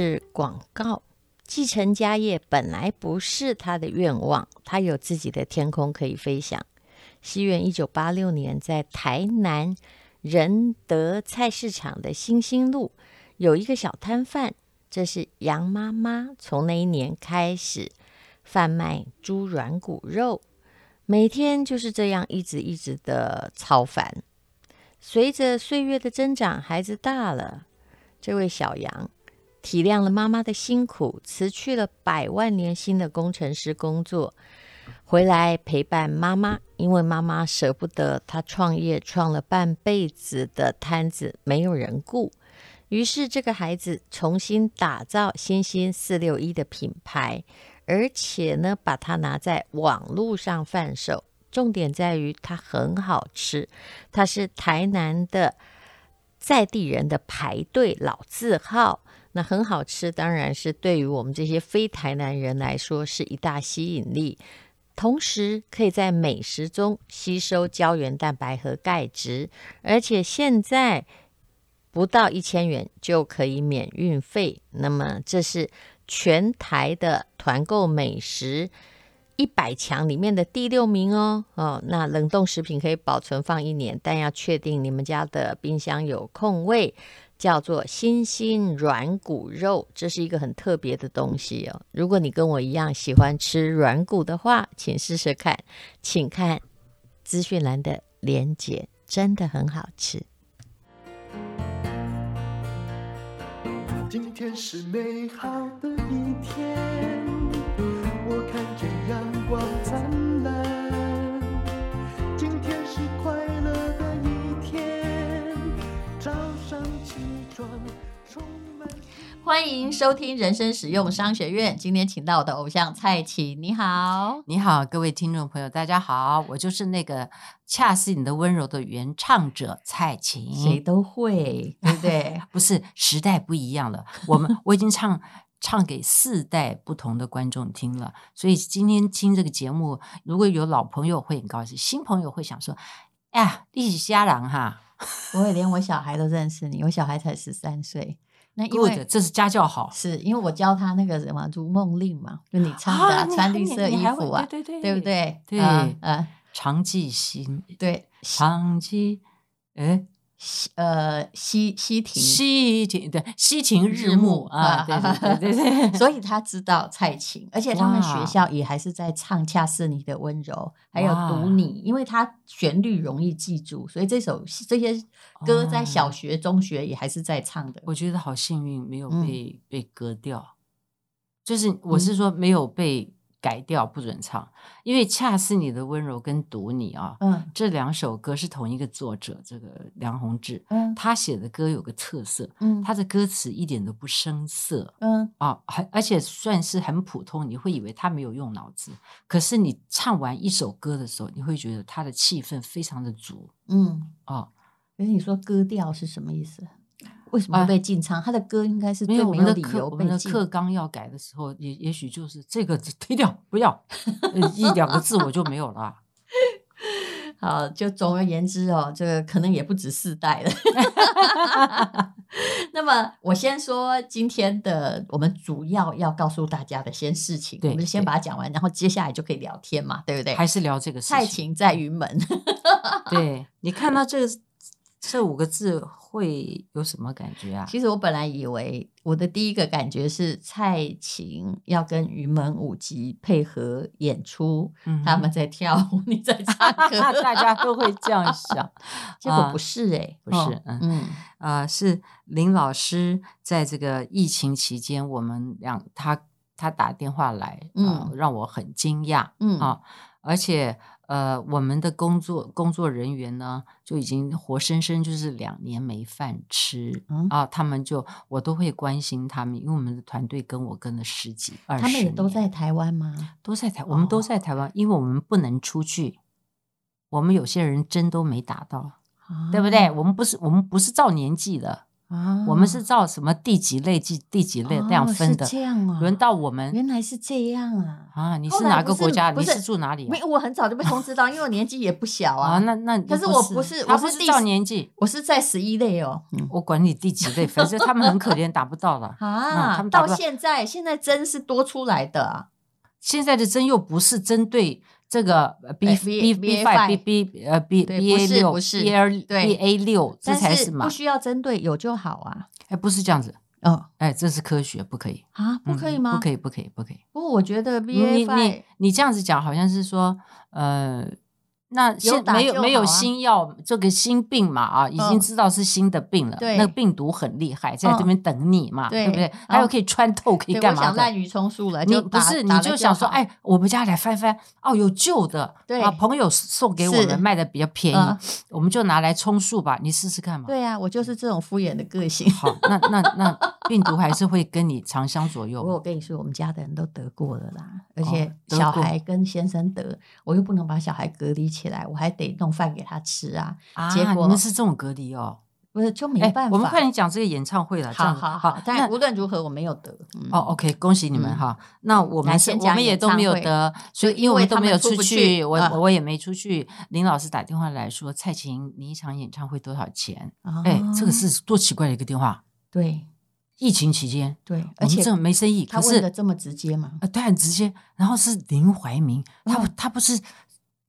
是广告。继承家业本来不是他的愿望，他有自己的天空可以飞翔。西元一九八六年，在台南仁德菜市场的新兴路有一个小摊贩，这是杨妈妈从那一年开始贩卖猪软骨肉，每天就是这样一直一直的操烦。随着岁月的增长，孩子大了，这位小杨。体谅了妈妈的辛苦，辞去了百万年薪的工程师工作，回来陪伴妈妈。因为妈妈舍不得他创业，创了半辈子的摊子没有人顾，于是这个孩子重新打造新兴四六一的品牌，而且呢，把它拿在网络上贩售。重点在于它很好吃，它是台南的在地人的排队老字号。那很好吃，当然是对于我们这些非台南人来说是一大吸引力。同时，可以在美食中吸收胶原蛋白和钙质，而且现在不到一千元就可以免运费。那么，这是全台的团购美食一百强里面的第六名哦。哦，那冷冻食品可以保存放一年，但要确定你们家的冰箱有空位。叫做新心软骨肉，这是一个很特别的东西哦。如果你跟我一样喜欢吃软骨的话，请试试看，请看资讯栏的连接，真的很好吃。今天是美好的一天，欢迎收听人生实用商学院。今天请到我的偶像蔡琴，你好，你好，各位听众朋友，大家好，我就是那个恰似你的温柔的原唱者蔡琴，谁都会，对不对？不是，时代不一样了，我们 我已经唱唱给四代不同的观众听了，所以今天听这个节目，如果有老朋友会很高兴，新朋友会想说，哎呀，你是瞎人哈。我也连我小孩都认识你，我小孩才十三岁。那因为这是家教好，是因为我教他那个什么《如梦令》嘛，就你唱的、穿绿色衣服啊，对对对，对不对？对，呃、啊，长记心，对，长记，哎。西呃西西亭西亭对西亭日暮啊，对对对对，所以他知道蔡琴，而且他们学校也还是在唱《恰似你的温柔》，还有《读你》，因为它旋律容易记住，所以这首这些歌在小学、中学也还是在唱的。我觉得好幸运，没有被被割掉，就是我是说没有被。改掉不准唱，因为恰似你的温柔跟读你啊，嗯，这两首歌是同一个作者，这个梁弘志，嗯，他写的歌有个特色，嗯，他的歌词一点都不生涩，嗯，啊，还而且算是很普通，你会以为他没有用脑子，可是你唱完一首歌的时候，你会觉得他的气氛非常的足，嗯，啊，可是你说歌调是什么意思？为什么被禁唱？啊、他的歌应该是最没有理由被禁。我们的课纲要改的时候，也也许就是这个 推掉，不要一两个字我就没有了。好，就总而言之哦，这个可能也不止四代了。那么我先说今天的我们主要要告诉大家的些事情，我们先把它讲完，然后接下来就可以聊天嘛，对不对？还是聊这个事情？蔡琴在云门。对，你看到这个。这五个字会有什么感觉啊？其实我本来以为我的第一个感觉是蔡琴要跟云门舞集配合演出，嗯、他们在跳舞，你在唱 歌，大家都会这样 想。结果不是哎、欸，不是，嗯嗯啊，是林老师在这个疫情期间，我们两他他打电话来，嗯、呃，让我很惊讶，嗯啊，而且。呃，我们的工作工作人员呢，就已经活生生就是两年没饭吃、嗯、啊。他们就我都会关心他们，因为我们的团队跟我跟了十几二十年。他们也都在台湾吗？都在台，我们都在台湾，哦、因为我们不能出去。我们有些人针都没打到，哦、对不对？我们不是我们不是照年纪的啊，我们是照什么第几类第第几类那样分的，这样啊，轮到我们原来是这样啊！啊，你是哪个国家？你是住哪里？没，我很早就被通知到，因为我年纪也不小啊。那那可是我不是，他不是照年纪，我是在十一类哦。我管你第几类，反正他们很可怜，打不到了 啊。他们到现在，现在针是多出来的，现在的针又不是针对。这个 B B B five B B 呃 B B A 六 B A 对 B A 六，这才是嘛？不需要针对有就好啊。哎，不是这样子。哦，哎，这是科学，不可以啊？不可以吗？不可以，不可以，不可以。不过我觉得 B A 你你你这样子讲，好像是说呃。那现没有没有新药，这个新病嘛啊，已经知道是新的病了。对，那个病毒很厉害，在这边等你嘛，对不对？还有可以穿透，可以干嘛的？滥竽充数了，你不是你就想说，哎，我们家来翻翻，哦，有旧的，对啊，朋友送给我们卖的比较便宜，我们就拿来充数吧，你试试看嘛。对呀，我就是这种敷衍的个性。好，那那那病毒还是会跟你长相左右。我跟你说，我们家的人都得过了啦，而且小孩跟先生得，我又不能把小孩隔离起来，我还得弄饭给他吃啊！啊，结果你们是这种隔离哦？不是，就没办法。我们快点讲这个演唱会了。好好好，但无论如何我没有得。哦，OK，恭喜你们哈！那我们我们也都没有得，所以因为我们都没有出去，我我也没出去。林老师打电话来说：“蔡琴，你一场演唱会多少钱？”哎，这个是多奇怪的一个电话。对，疫情期间，对，而且这没生意，他问的这么直接吗？啊，对，很直接。然后是林怀民，他他不是。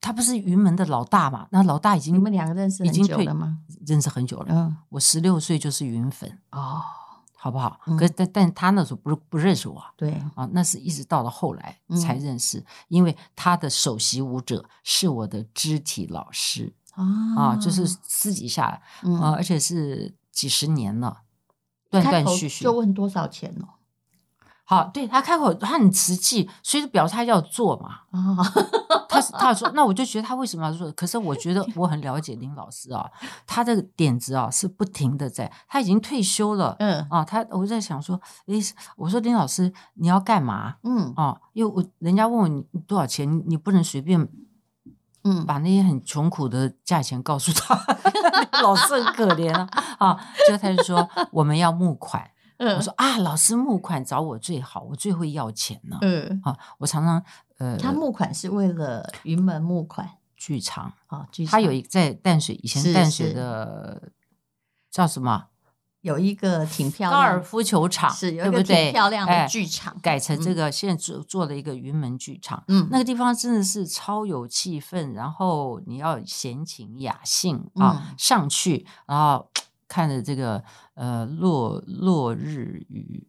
他不是云门的老大嘛？那老大已经你们两个认识很久了吗？认识很久了。嗯，我十六岁就是云粉哦，好不好？可是但但他那时候不是不认识我。对啊，那是一直到了后来才认识，因为他的首席舞者是我的肢体老师啊，就是私底下啊，而且是几十年了，断断续续。就问多少钱呢？好，对他开口，他很实际，所以表示他要做嘛。哦，他他说，那我就觉得他为什么要做？可是我觉得我很了解林老师啊，他的点子啊是不停的在。他已经退休了，嗯啊，他我在想说，诶，我说林老师你要干嘛？嗯啊，因为我人家问我你多少钱，你不能随便，嗯，把那些很穷苦的价钱告诉他。老师很可怜啊，啊，就他就说我们要募款。我说啊，老师募款找我最好，我最会要钱呢。嗯，啊，我常常呃，他募款是为了云门募款剧场啊，他有一在淡水，以前淡水的叫什么？有一个挺漂亮高尔夫球场，是有一个挺漂亮的剧场，改成这个现在做做了一个云门剧场。嗯，那个地方真的是超有气氛，然后你要闲情雅兴啊，上去然后。看着这个呃落落日余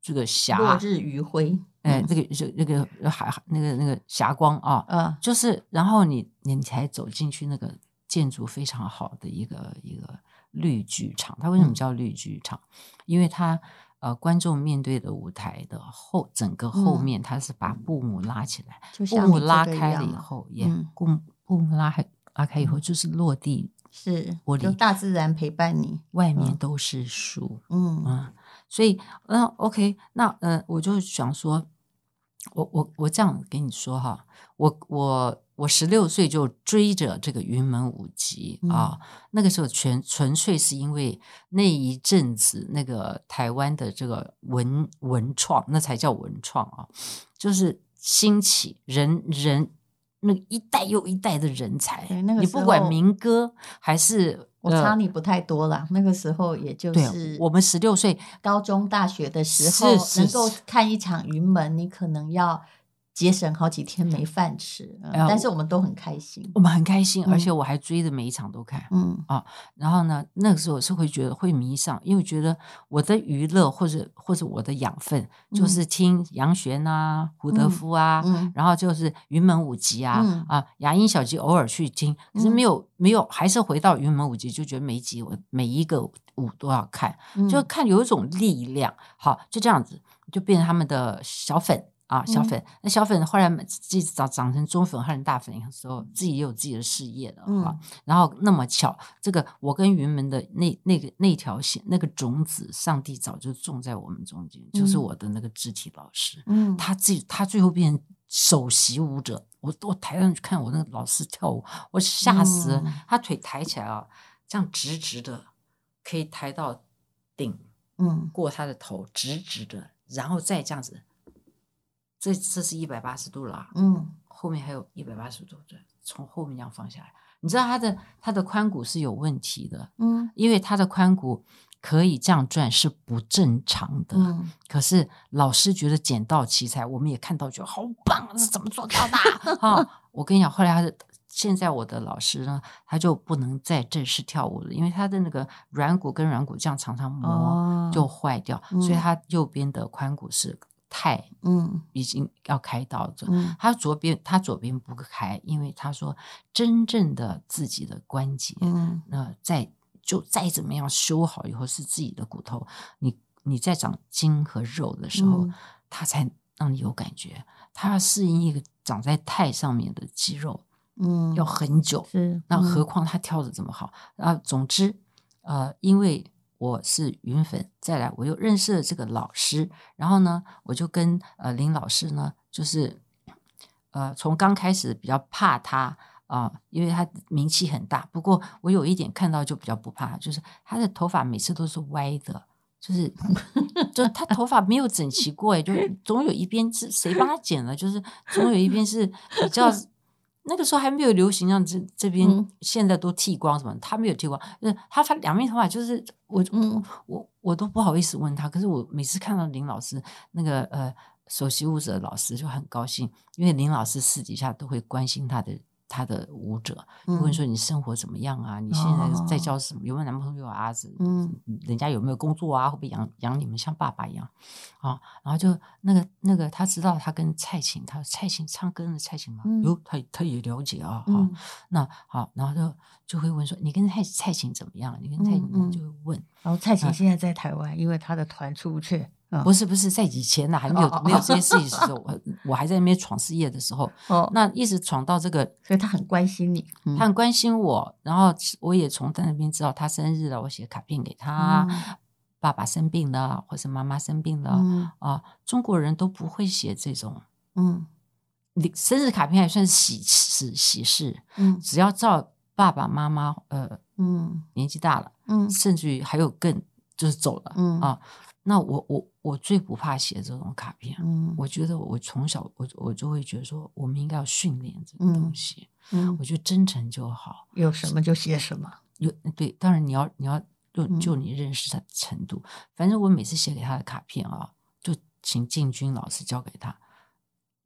这个霞落日余晖，哎，这个就那个海那个那个霞光啊，嗯，就是然后你你才走进去那个建筑非常好的一个一个绿剧场，它为什么叫绿剧场？因为它呃观众面对的舞台的后整个后面，它是把布幕拉起来，布幕拉开了以后，也布布幕拉开拉开以后就是落地。是，我就大自然陪伴你，外面都是树，嗯啊，所以嗯，OK，那嗯，我就想说，我我我这样跟你说哈，我我我十六岁就追着这个云门舞集啊，那个时候全纯粹是因为那一阵子那个台湾的这个文文创，那才叫文创啊，就是兴起人人。那一代又一代的人才，那个、你不管民歌还是我差你不太多了。呃、那个时候也就是我们十六岁高中大学的时候，能够看一场云门，你可能要。节省好几天没饭吃，但是我们都很开心。我们很开心，而且我还追着每一场都看。嗯啊，然后呢，那个时候是会觉得会迷上，因为觉得我的娱乐或者或者我的养分就是听杨璇啊、胡德夫啊，然后就是云门舞集啊啊，雅音小集偶尔去听，可是没有没有，还是回到云门舞集，就觉得每一集我每一个舞都要看，就看有一种力量。好，就这样子就变成他们的小粉。啊，小粉，那小粉后来自己长长成中粉和大粉的时候，自己也有自己的事业了啊。嗯、然后那么巧，这个我跟云门的那那个那条线那个种子，上帝早就种在我们中间，就是我的那个肢体老师。嗯，他自己他最后变成首席舞者，我我台上去看我那个老师跳舞，我吓死了。嗯、他腿抬起来啊，这样直直的，可以抬到顶，嗯，过他的头，直直的，然后再这样子，这这是一百八十度了，嗯，后面还有一百八十度，对，从后面这样放下来。你知道他的他的髋骨是有问题的，嗯，因为他的髋骨可以这样转是不正常的，嗯，可是老师觉得捡到奇才，我们也看到觉得好棒，是怎么做到的？啊，我跟你讲，后来他的现在我的老师呢，他就不能再正式跳舞了，因为他的那个软骨跟软骨这样常常磨就坏掉，哦，所以他右边的髋骨是。太，嗯，已经要开刀了。嗯，他左边他左边不开，因为他说真正的自己的关节，嗯，那再就再怎么样修好以后是自己的骨头，你你再长筋和肉的时候，他才让你有感觉。他要适应一个长在太上面的肌肉，嗯，要很久。是，那何况他跳的这么好啊？总之，呃，因为。我是云粉，再来我又认识了这个老师，然后呢，我就跟呃林老师呢，就是呃从刚开始比较怕他啊、因为他名气很大。不过我有一点看到就比较不怕，就是他的头发每次都是歪的，就是 就他头发没有整齐过，哎，就总有一边是谁帮他剪了，就是总有一边是比较。那个时候还没有流行，像这这边现在都剃光什么？他没有剃光，就是他他两面头发就是我嗯我我都不好意思问他，可是我每次看到林老师那个呃首席舞者老师就很高兴，因为林老师私底下都会关心他的。他的舞者问说：“你生活怎么样啊？你现在在教什么？有没有男朋友啊？子嗯，人家有没有工作啊？会不会养养你们像爸爸一样啊？然后就那个那个，他知道他跟蔡琴，他蔡琴唱歌的蔡琴吗？有，他他也了解啊。好，那好，然后就就会问说：你跟蔡蔡琴怎么样？你跟蔡琴就会问。然后蔡琴现在在台湾，因为他的团出不去。”不是不是，在以前呢，还没有没有这些事情的时候，我我还在那边闯事业的时候，那一直闯到这个，所以他很关心你，他很关心我，然后我也从他那边知道他生日了，我写卡片给他，爸爸生病了，或是妈妈生病了，啊，中国人都不会写这种，嗯，你生日卡片还算喜事喜事，嗯，只要照爸爸妈妈，呃，嗯，年纪大了，嗯，甚至于还有更就是走了，嗯。啊。那我我我最不怕写这种卡片，嗯，我觉得我从小我我就会觉得说，我们应该要训练这个东西，嗯，我觉得真诚就好，有什么就写什么，有对，当然你要你要就就你认识他的程度，嗯，反正我每次写给他的卡片啊，就请进军老师交给他，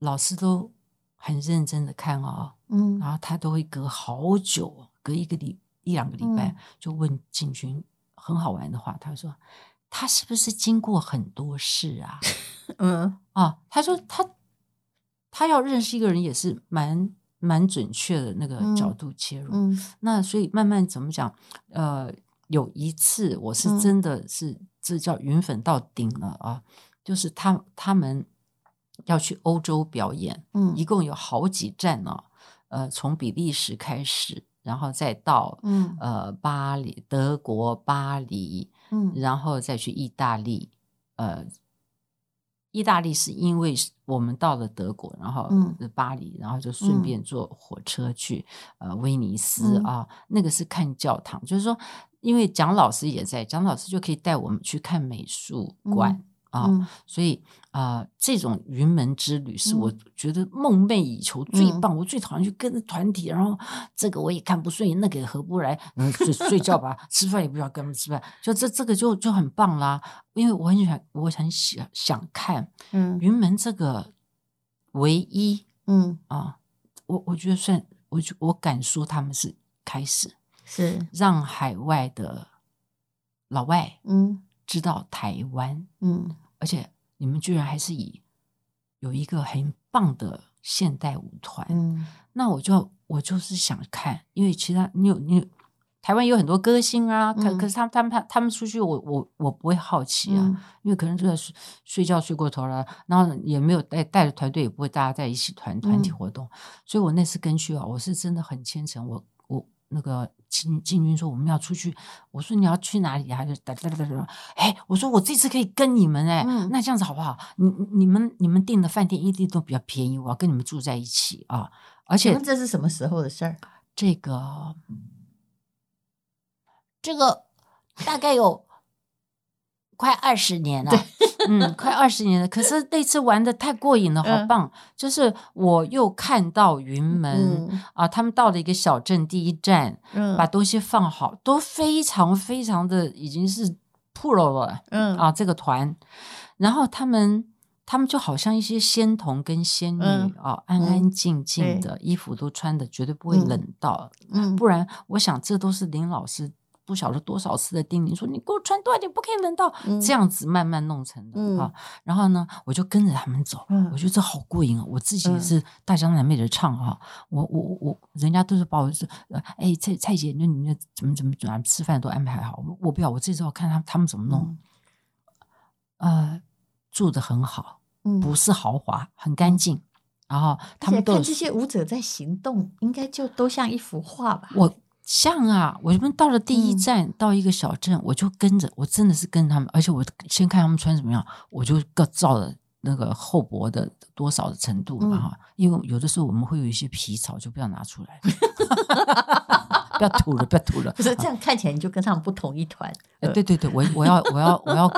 老师都很认真的看啊，嗯，然后他都会隔好久，隔一个礼一两个礼拜，就问进军很好玩的话，他说。他是不是经过很多事啊？嗯啊，他说他他要认识一个人也是蛮蛮准确的那个角度切入。嗯，那所以慢慢怎么讲？呃，有一次我是真的是、嗯、这叫云粉到顶了啊！就是他他们要去欧洲表演，嗯，一共有好几站呢、啊。呃，从比利时开始，然后再到嗯呃巴黎，德国巴黎。嗯，然后再去意大利，呃，意大利是因为我们到了德国，然后巴黎，然后就顺便坐火车去、嗯、呃威尼斯啊，那个是看教堂，就是说，因为蒋老师也在，蒋老师就可以带我们去看美术馆。嗯啊，嗯、所以啊、呃，这种云门之旅是我觉得梦寐以求最棒。嗯、我最讨厌去跟着团体，然后这个我也看不顺眼，那个也合不来，嗯，睡睡觉吧，吃饭也不知道跟他们吃饭，就这这个就就很棒啦。因为我很喜欢，我很想想看，嗯，云门这个唯一，嗯啊，我我觉得算，我就我敢说他们是开始是让海外的老外，嗯。知道台湾，嗯，而且你们居然还是以有一个很棒的现代舞团，嗯，那我就我就是想看，因为其他你有你有台湾有很多歌星啊，可、嗯、可是他们他们他他们出去我，我我我不会好奇啊，嗯、因为可能就在睡睡觉睡过头了，然后也没有带带着团队，也不会大家在一起团团体活动，嗯、所以我那次跟去啊，我是真的很虔诚，我我那个。进进军说我们要出去，我说你要去哪里？啊？就哒哒哒哒？哎，我说我这次可以跟你们哎，嗯、那这样子好不好？你你们你们订的饭店一定都比较便宜，我要跟你们住在一起啊！而且这是什么时候的事儿？这个这个大概有快二十年了，嗯，快二十年了。可是那次玩的太过瘾了，好棒！就是我又看到云门啊，他们到了一个小镇，第一站，嗯把东西放好，都非常非常的已经是 pro 了，嗯啊，这个团，然后他们。他们就好像一些仙童跟仙女啊、嗯哦，安安静静的，嗯、衣服都穿的绝对不会冷到。嗯，不然我想这都是林老师不晓得多少次的叮咛，说你给我穿多一点，不可以冷到。嗯、这样子慢慢弄成的啊。然后呢，我就跟着他们走，嗯、我觉得这好过瘾啊！我自己也是大江南北的唱啊，我我我，人家都是把我是哎蔡蔡姐，那你那怎么怎么怎么吃饭都安排好，我不要，我这次要看他他们怎么弄，嗯、呃，住的很好。不是豪华，很干净。然后他们都看这些舞者在行动，应该就都像一幅画吧？我像啊，我们到了第一站，嗯、到一个小镇，我就跟着，我真的是跟他们，而且我先看他们穿什么样，我就各照了那个厚薄的多少的程度嘛哈。嗯、因为有的时候我们会有一些皮草，就不要拿出来，不要吐了，不要吐了。不是这样看起来你就跟他们不同一团。呃、对对对，我我要我要我要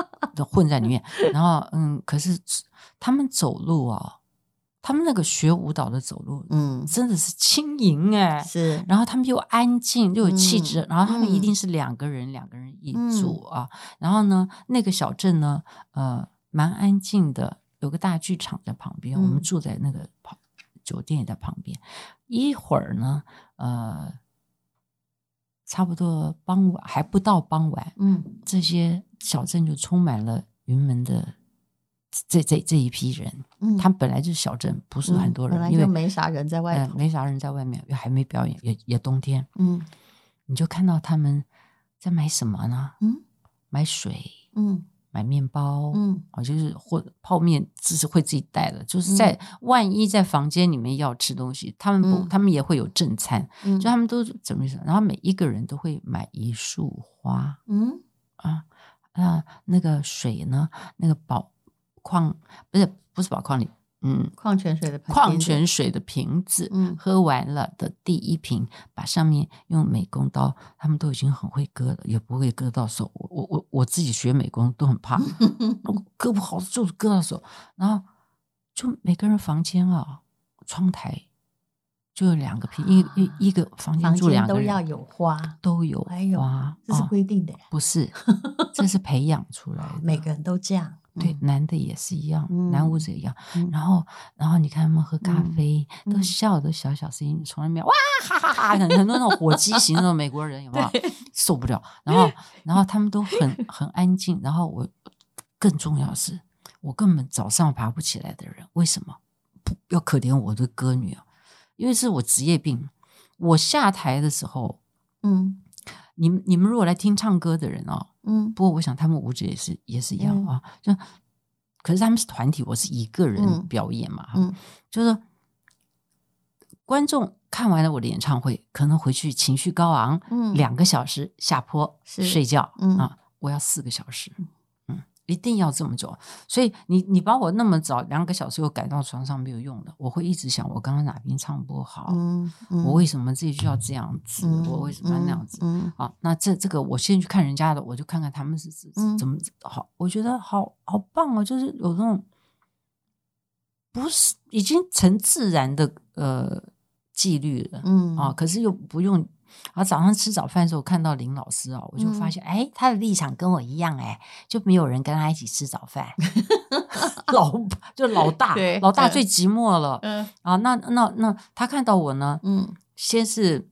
混在里面。然后嗯，可是。他们走路啊，他们那个学舞蹈的走路，嗯，真的是轻盈哎，是。然后他们又安静又有气质，然后他们一定是两个人，两个人一组啊。然后呢，那个小镇呢，呃，蛮安静的，有个大剧场在旁边，我们住在那个旁酒店也在旁边。一会儿呢，呃，差不多傍晚还不到傍晚，嗯，这些小镇就充满了云门的。这这这一批人，嗯，他们本来就是小镇，不是很多人，本来就没啥人在外面，没啥人在外面，又还没表演，也也冬天，嗯，你就看到他们在买什么呢？嗯，买水，嗯，买面包，嗯，啊，就是或泡面，只是会自己带的，就是在万一在房间里面要吃东西，他们不，他们也会有正餐，就他们都怎么？然后每一个人都会买一束花，嗯，啊啊，那个水呢？那个宝。矿不是不是宝矿里，嗯，矿泉水的矿泉水的瓶子，嗯，喝完了的第一瓶，把上面用美工刀，他们都已经很会割了，也不会割到手。我我我我自己学美工都很怕，割不好就是割到手。然后就每个人房间啊，窗台就有两个瓶，一一一个房间住两个人都要有花，都有花，这是规定的，不是，这是培养出来的，每个人都这样。对，男的也是一样，男舞者一样。然后，然后你看他们喝咖啡，都笑的小小声音，从来没有哇 哈哈哈，很多那种火鸡型那种美国人，有没有受不了？然后，然后他们都很很安静。然后我更重要的是，我根本早上爬不起来的人，为什么不要可怜我的歌女啊？因为是我职业病。我下台的时候，嗯，你们你们如果来听唱歌的人哦。嗯，不过我想他们舞者也是也是一样、嗯、啊，就可是他们是团体，我是一个人表演嘛，嗯，就是观众看完了我的演唱会，可能回去情绪高昂，嗯，两个小时下坡睡觉，嗯。啊，我要四个小时。一定要这么久，所以你你把我那么早两个小时又赶到床上没有用的，我会一直想我刚刚哪边唱不好，嗯嗯、我为什么这一句要这样子，嗯、我为什么要那样子？嗯嗯、好，那这这个我先去看人家的，我就看看他们是怎么好，我觉得好好棒哦，就是有那种不是已经成自然的呃纪律了，嗯啊，可是又不用。然后早上吃早饭的时候看到林老师哦，我就发现哎、嗯，他的立场跟我一样哎，就没有人跟他一起吃早饭，老就老大，对老大最寂寞了。嗯啊，那那那他看到我呢，嗯，先是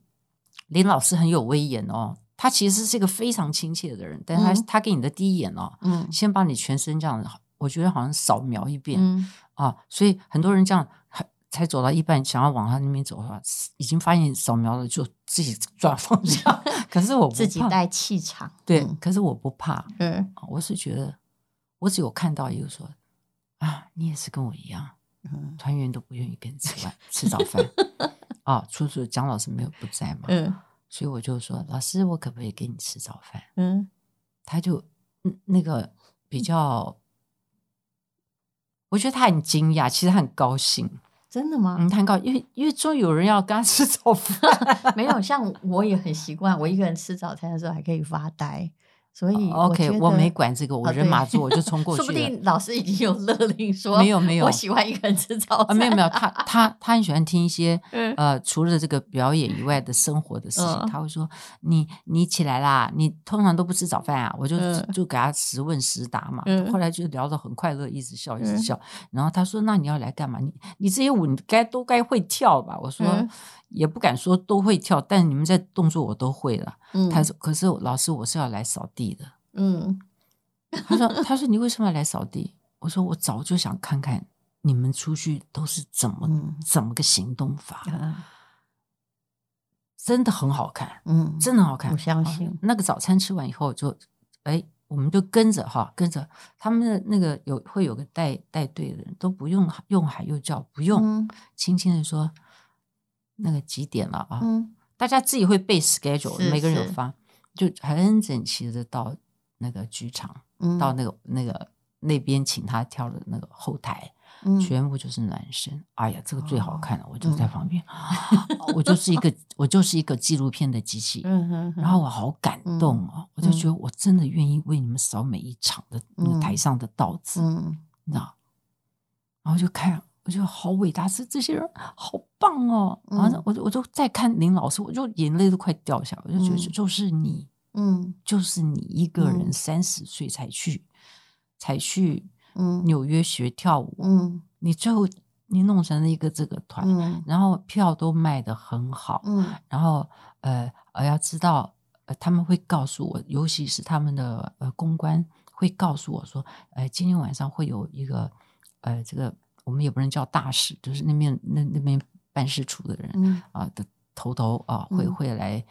林老师很有威严哦，他其实是一个非常亲切的人，但是他、嗯、他给你的第一眼哦，嗯，先把你全身这样，我觉得好像扫描一遍，嗯啊，所以很多人这样。才走到一半，想要往他那边走的话，已经发现扫描了，就自己 转方向。可是我自己带气场，对，嗯、可是我不怕。嗯，我是觉得，我只有看到一个说啊，你也是跟我一样，嗯、团员都不愿意跟你吃饭吃早饭 啊。初初蒋老师没有不在嘛，嗯，所以我就说，老师，我可不可以给你吃早饭？嗯，他就那个比较，我觉得他很惊讶，其实他很高兴。真的吗？嗯，很高，因为因为终于有人要跟他吃早饭。没有，像我也很习惯，我一个人吃早餐的时候还可以发呆。所以 OK，我没管这个，我人马座我就 冲过去了。说不定老师已经有勒令 说，没有没有，我喜欢一个人吃早餐。没有没有，他他他很喜欢听一些 呃，除了这个表演以外的生活的事情。他会说：“你你起来啦，你通常都不吃早饭啊？”我就就给他实问实答嘛。后来就聊得很快乐，一直笑一直笑。然后他说：“那你要来干嘛？你你这些舞你该都该会跳吧？”我说：“也不敢说都会跳，但你们在动作我都会了。”他说：“可是老师，我是要来扫地的。”嗯，他说：“他说你为什么要来扫地？”我说：“我早就想看看你们出去都是怎么、嗯、怎么个行动法，嗯、真的很好看，嗯，真的好看。我相信、啊、那个早餐吃完以后就，哎，我们就跟着哈，跟着他们的那个有会有个带带队的人，都不用用喊又叫，不用，嗯、轻轻的说那个几点了啊？嗯、大家自己会背 schedule，是每个人有发，就很整齐的到。”那个剧场，嗯、到那个那个那边请他跳的那个后台，嗯、全部就是男生。哎呀，这个最好看了，哦、我就在旁边，嗯、我就是一个 我就是一个纪录片的机器。嗯、哼哼然后我好感动哦，嗯、我就觉得我真的愿意为你们扫每一场的那个台上的道子，嗯、你知道？然后就看，我觉得好伟大，是这些人好棒哦。然后我就我就再看林老师，我就眼泪都快掉下来，我就觉得就是你。嗯，就是你一个人三十岁才去，嗯、才去纽约学跳舞。嗯，你最后你弄成了一个这个团，嗯、然后票都卖得很好。嗯，然后呃呃，要知道呃，他们会告诉我，尤其是他们的呃公关会告诉我说，呃，今天晚上会有一个呃，这个我们也不能叫大使，就是那面那那边办事处的人啊、呃、的头头啊、呃，会会来。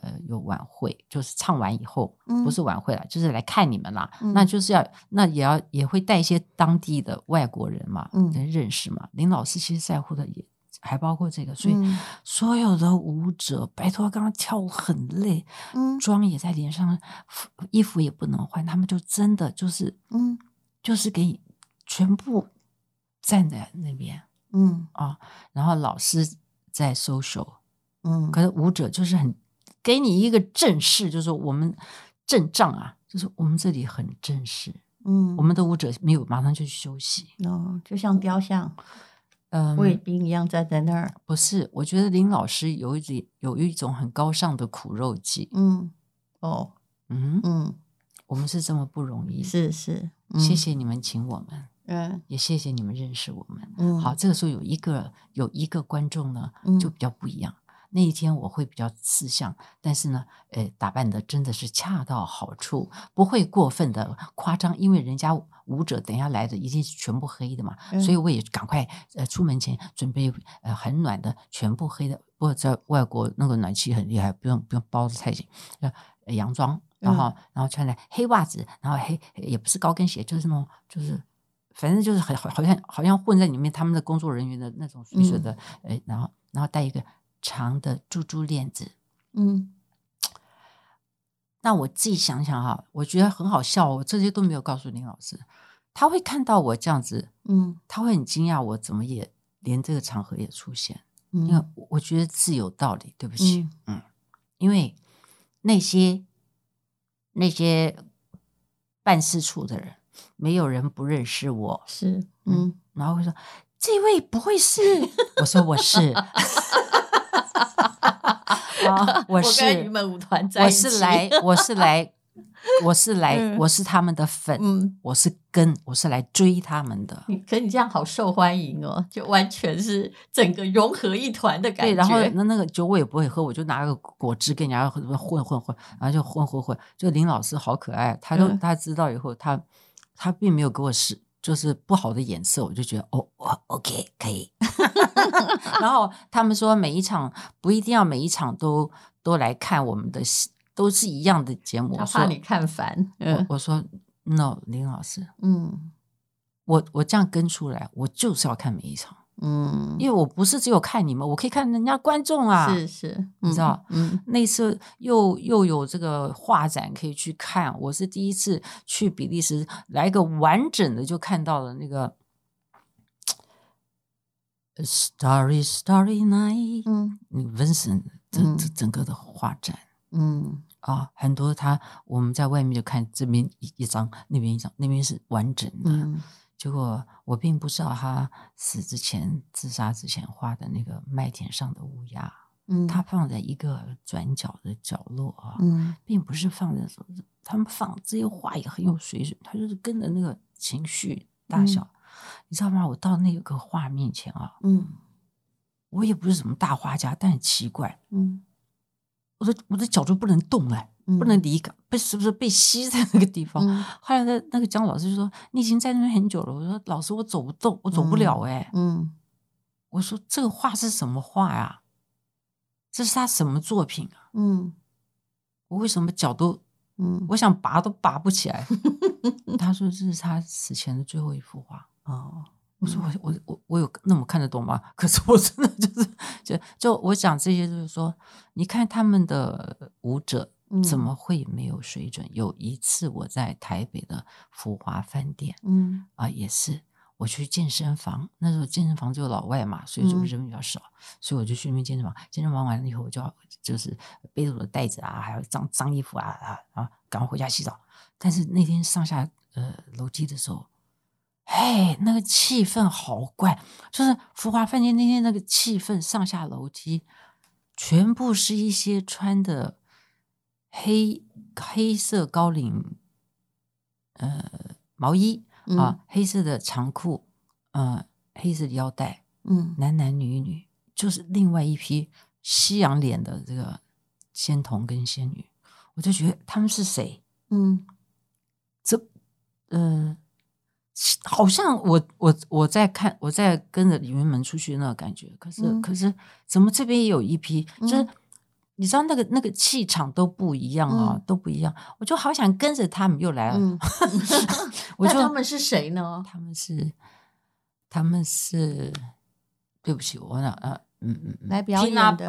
呃，有晚会，就是唱完以后，嗯、不是晚会了，就是来看你们啦。嗯、那就是要，那也要也会带一些当地的外国人嘛，嗯，认识嘛。林老师其实在乎的也还包括这个，所以、嗯、所有的舞者，拜托，刚刚跳舞很累，嗯，妆也在脸上，衣服也不能换，他们就真的就是，嗯，就是给你全部站在那边，嗯。啊，然后老师在 social，嗯，可是舞者就是很。给你一个正式，就是我们阵仗啊，就是我们这里很正式。嗯，我们的舞者没有马上就去休息，哦，就像雕像，嗯，卫兵一样站在那儿。不是，我觉得林老师有一种有一种很高尚的苦肉计。嗯，哦，嗯？嗯，我们是这么不容易，是是，谢谢你们请我们，嗯，也谢谢你们认识我们。嗯，好，这个时候有一个有一个观众呢，就比较不一样。那一天我会比较吃相，但是呢，呃，打扮的真的是恰到好处，不会过分的夸张，因为人家舞者等下来的一定是全部黑的嘛，嗯、所以我也赶快呃出门前准备呃很暖的全部黑的，不过在外国那个暖气很厉害，不用不用包的太紧，呃洋装，然后、嗯、然后穿的黑袜子，然后黑也不是高跟鞋，就是那种就是反正就是很好好像好像混在里面，他们的工作人员的那种随随的，呃、嗯，然后然后带一个。长的珠珠链子，嗯，那我自己想想哈，我觉得很好笑，我这些都没有告诉林老师，他会看到我这样子，嗯，他会很惊讶，我怎么也连这个场合也出现，嗯，因为我觉得是有道理，对不起，嗯，嗯，因为那些那些办事处的人，没有人不认识我，是，嗯，嗯，然后会说这位不会是，我说我是。啊！我是我是来，我是来，我是来，我是他们的粉，嗯我是跟，我是来追他们的。可你这样好受欢迎哦，就完全是整个融合一团的感觉。对，然后那那个酒我也不会喝，我就拿个果汁跟人家混混混混，然后就混混混。就林老师好可爱，他都他知道以后，他他并没有给我是就是不好的眼色，我就觉得哦，我 OK 可以。然后他们说，每一场不一定要每一场都都来看我们的戏，都是一样的节目。他怕你看烦。我我说 No，林老师，嗯，我我这样跟出来，我就是要看每一场，嗯，因为我不是只有看你们，我可以看人家观众啊，是是，嗯、你知道，嗯，那次又又有这个画展可以去看，我是第一次去比利时，来个完整的就看到了那个。Starry, starry night。嗯，Vincent 这这整个的画展，嗯啊，很多他我们在外面就看这边一一张，那边一张，那边是完整的。嗯、结果我并不知道他死之前、自杀之前画的那个麦田上的乌鸦，嗯，他放在一个转角的角落啊，嗯，并不是放在什么，他们放这些画也很有水准，他就是跟着那个情绪大小，嗯、你知道吗？我到那个画面前啊，嗯，我也不是什么大画家，但很奇怪，嗯。我的我的脚就不能动哎，不能离开，被是不是被吸在那个地方？嗯、后来那那个姜老师就说：“你已经在那边很久了。”我说：“老师，我走不动，我走不了哎。”嗯，我说：“这个画是什么画呀？这是他什么作品啊？”嗯，我为什么脚都嗯，我想拔都拔不起来。他说：“这是他死前的最后一幅画。”哦。我说我我我我有那么看得懂吗？可是我真的就是就就我讲这些就是说，你看他们的舞者怎么会没有水准？嗯、有一次我在台北的福华饭店，嗯啊也是我去健身房，那时候健身房就有老外嘛，所以就人比较少，嗯、所以我就去那边健身房。健身房完了以后，我就要就是背着我的袋子啊，还有脏脏衣服啊啊啊，赶快回家洗澡。但是那天上下呃楼梯的时候。哎，那个气氛好怪，就是福华饭店那天那个气氛，上下楼梯全部是一些穿的黑黑色高领呃毛衣啊，嗯、黑色的长裤，呃，黑色的腰带，嗯，男男女女，就是另外一批西洋脸的这个仙童跟仙女，我就觉得他们是谁？嗯，这，嗯、呃。好像我我我在看我在跟着李云门出去那个感觉，可是、嗯、可是怎么这边也有一批，嗯、就是你知道那个那个气场都不一样啊，嗯、都不一样。我就好想跟着他们又来了。嗯、我就他们是谁呢？他们是他们是对不起，我那呃嗯嗯来表演的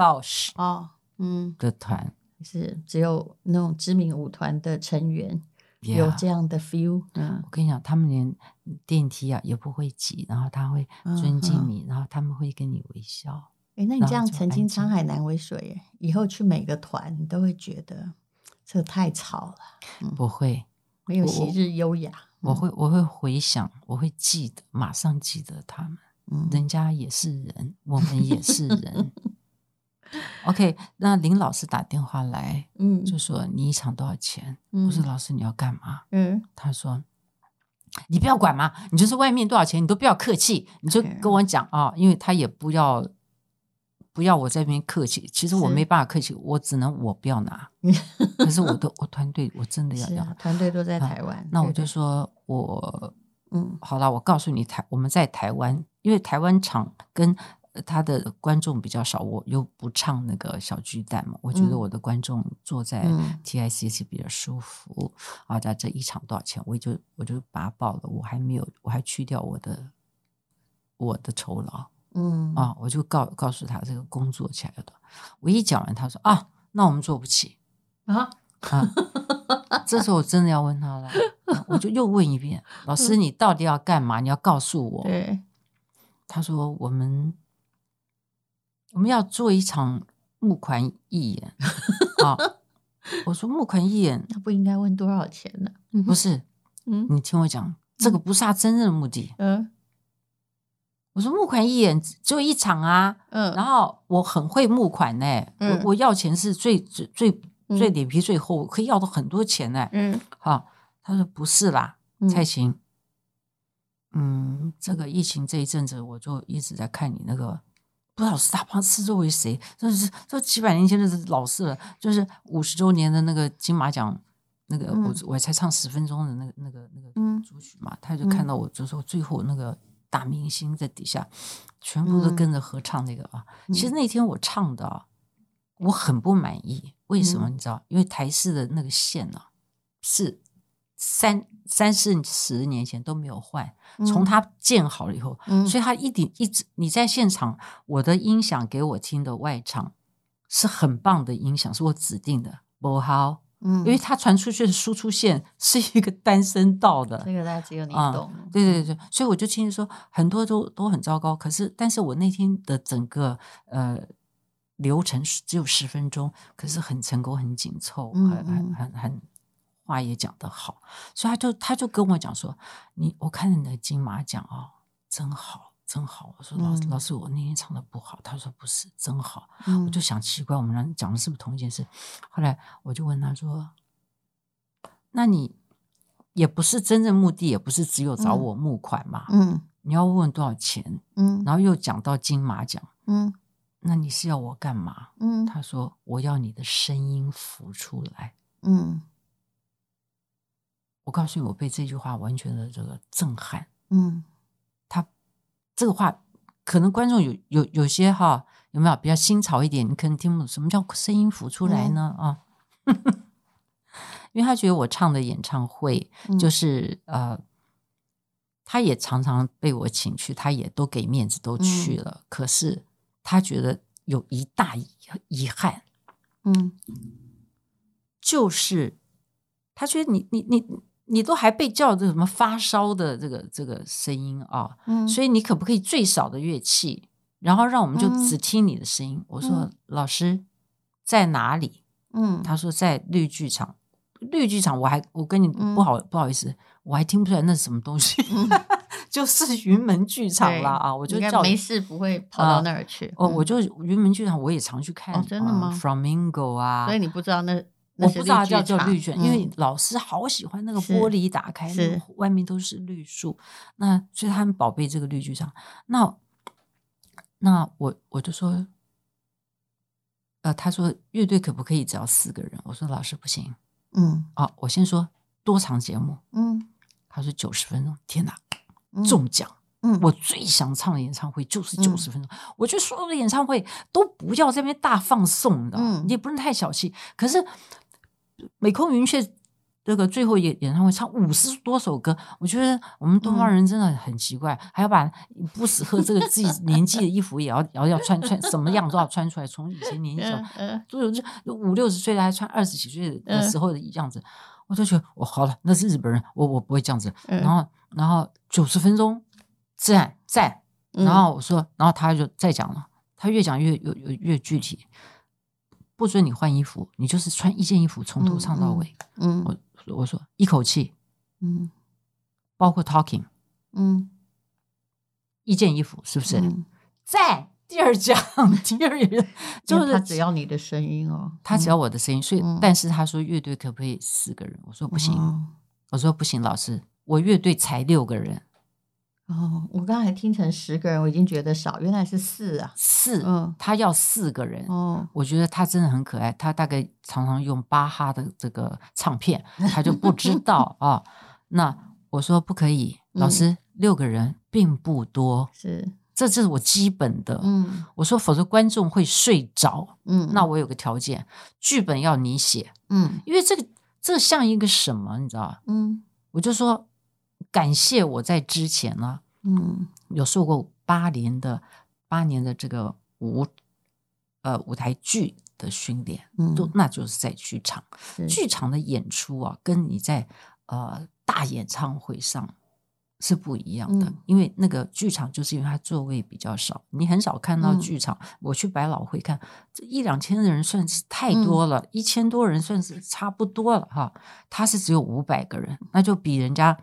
哦嗯的团是只有那种知名舞团的成员。有这样的 feel，嗯，我跟你讲，他们连电梯啊也不会挤，然后他会尊敬你，嗯、然后他们会跟你微笑。哎，那你这样曾经沧海难为水，以后去每个团，你都会觉得这太吵了。嗯、不会，没有昔日优雅。我，会，我会回想，我会记得，马上记得他们。嗯，人家也是人，我们也是人。OK，那林老师打电话来，嗯，就说你一场多少钱？嗯、我说老师你要干嘛？嗯，他说你不要管嘛，你就是外面多少钱，你都不要客气，你就跟我讲啊，因为他也不要不要我在那边客气，其实我没办法客气，我只能我不要拿，可是我的我团队我真的要要，团队都在台湾、啊，那我就说我嗯，好了，我告诉你台我们在台湾，因为台湾厂跟。他的观众比较少，我又不唱那个小巨蛋嘛，我觉得我的观众坐在 TICC 比较舒服。嗯、啊，在这一场多少钱？我就我就把它报了，我还没有，我还去掉我的我的酬劳。嗯啊，我就告告诉他这个工作起来的。我一讲完，他说啊，那我们做不起啊啊！这时候我真的要问他了，啊、我就又问一遍，老师，你到底要干嘛？你要告诉我。对，他说我们。我们要做一场募款义演啊！我说募款义演，那不应该问多少钱呢？不是，嗯，你听我讲，这个不是他真正的目的。嗯，我说募款义演只有一场啊，嗯，然后我很会募款呢，我我要钱是最最最最脸皮最厚，可以要到很多钱呢。嗯，好，他说不是啦，蔡琴，嗯，这个疫情这一阵子，我就一直在看你那个。不知道是大胖是作为谁？这是这几百年前的老事了，就是五十周年的那个金马奖，那个我我才唱十分钟的那个那个那个主曲嘛，他就看到我就说最后那个大明星在底下，全部都跟着合唱那个啊。其实那天我唱的，我很不满意，为什么你知道？因为台式的那个线呢是。三三四十年前都没有换，从它建好了以后，嗯、所以它一点一直你在现场，我的音响给我听的外场是很棒的音响，是我指定的，不好，嗯，因为它传出去的输出线是一个单声道的，这个大家只有你懂，嗯，对对对，所以我就听说很多都都很糟糕，可是但是我那天的整个呃流程只有十分钟，可是很成功，很紧凑，很很很很话也讲得好，所以他就他就跟我讲说：“你我看你的金马奖哦，真好，真好。”我说：“老师，老师，我那天唱的不好。”他说：“不是，真好。”我就想奇怪，我们俩讲的是不是同一件事？后来我就问他说：“那你也不是真正目的，也不是只有找我募款嘛？嗯，你要问多少钱？嗯，然后又讲到金马奖，嗯。”那你是要我干嘛？嗯，他说我要你的声音浮出来。嗯，我告诉你，我被这句话完全的这个震撼。嗯，他这个话可能观众有有有些哈有没有比较新潮一点？你可能听不懂什么叫声音浮出来呢？啊、嗯，因为他觉得我唱的演唱会就是、嗯、呃，他也常常被我请去，他也都给面子都去了，嗯、可是。他觉得有一大遗憾，嗯，就是他觉得你你你你都还被叫这什么发烧的这个这个声音啊，嗯，所以你可不可以最少的乐器，然后让我们就只听你的声音？嗯，我说老师在哪里？嗯，他说在绿剧场，绿剧场我还我跟你不好不好意思，我还听不出来那是什么东西。嗯 就是云门剧场啦啊！我就叫没事不会跑到那儿去。哦，我就云门剧场，我也常去看。真的吗？Flamingo 啊，所以你不知道那我不知道叫叫绿剧，因为老师好喜欢那个玻璃打开，那外面都是绿树，那所以他们宝贝这个绿剧场。那那我我就说，呃，他说乐队可不可以只要四个人？我说老师不行。嗯，哦，我先说多长节目？嗯，他说九十分钟。天哪！中奖，嗯，我最想唱的演唱会就是九十分钟。嗯、我觉得所有的演唱会都不要在那边大放送的，嗯，你也不能太小气。可是美空云雀这个最后演演唱会唱五十多首歌，我觉得我们东方人真的很奇怪，嗯、还要把不适合这个自己 年纪的衣服也要要要穿穿什么样都要穿出来。从以前年纪都有这五六十岁的还穿二十几岁的时候的样子，嗯、我就觉得我好了，那是日本人，我我不会这样子，然后。然后九十分钟，赞赞。然后我说，然后他就再讲了，他越讲越越越越具体，不准你换衣服，你就是穿一件衣服从头唱到尾。嗯，我我说一口气，嗯，包括 talking，嗯，一件衣服是不是？在，第二讲，第二人 就是他只要你的声音哦，他只要我的声音，所以但是他说乐队可不可以四个人？我说不行，我说不行，老师。我乐队才六个人，哦，我刚才听成十个人，我已经觉得少，原来是四啊，四，嗯，他要四个人，哦，我觉得他真的很可爱，他大概常常用巴哈的这个唱片，他就不知道 啊。那我说不可以，老师，六个人并不多，是，这这是我基本的，嗯，我说否则观众会睡着，嗯，那我有个条件，剧本要你写，嗯，因为这个这像一个什么，你知道吧？嗯，我就说。感谢我在之前呢，嗯，有受过八年的八年的这个舞呃舞台剧的训练，嗯，都那就是在剧场，剧场的演出啊，跟你在呃大演唱会上是不一样的，嗯，因为那个剧场就是因为它座位比较少，你很少看到剧场。嗯，我去百老汇看，这一两千的人算是太多了，嗯，一千多人算是差不多了哈，他是只有五百个人，那就比人家。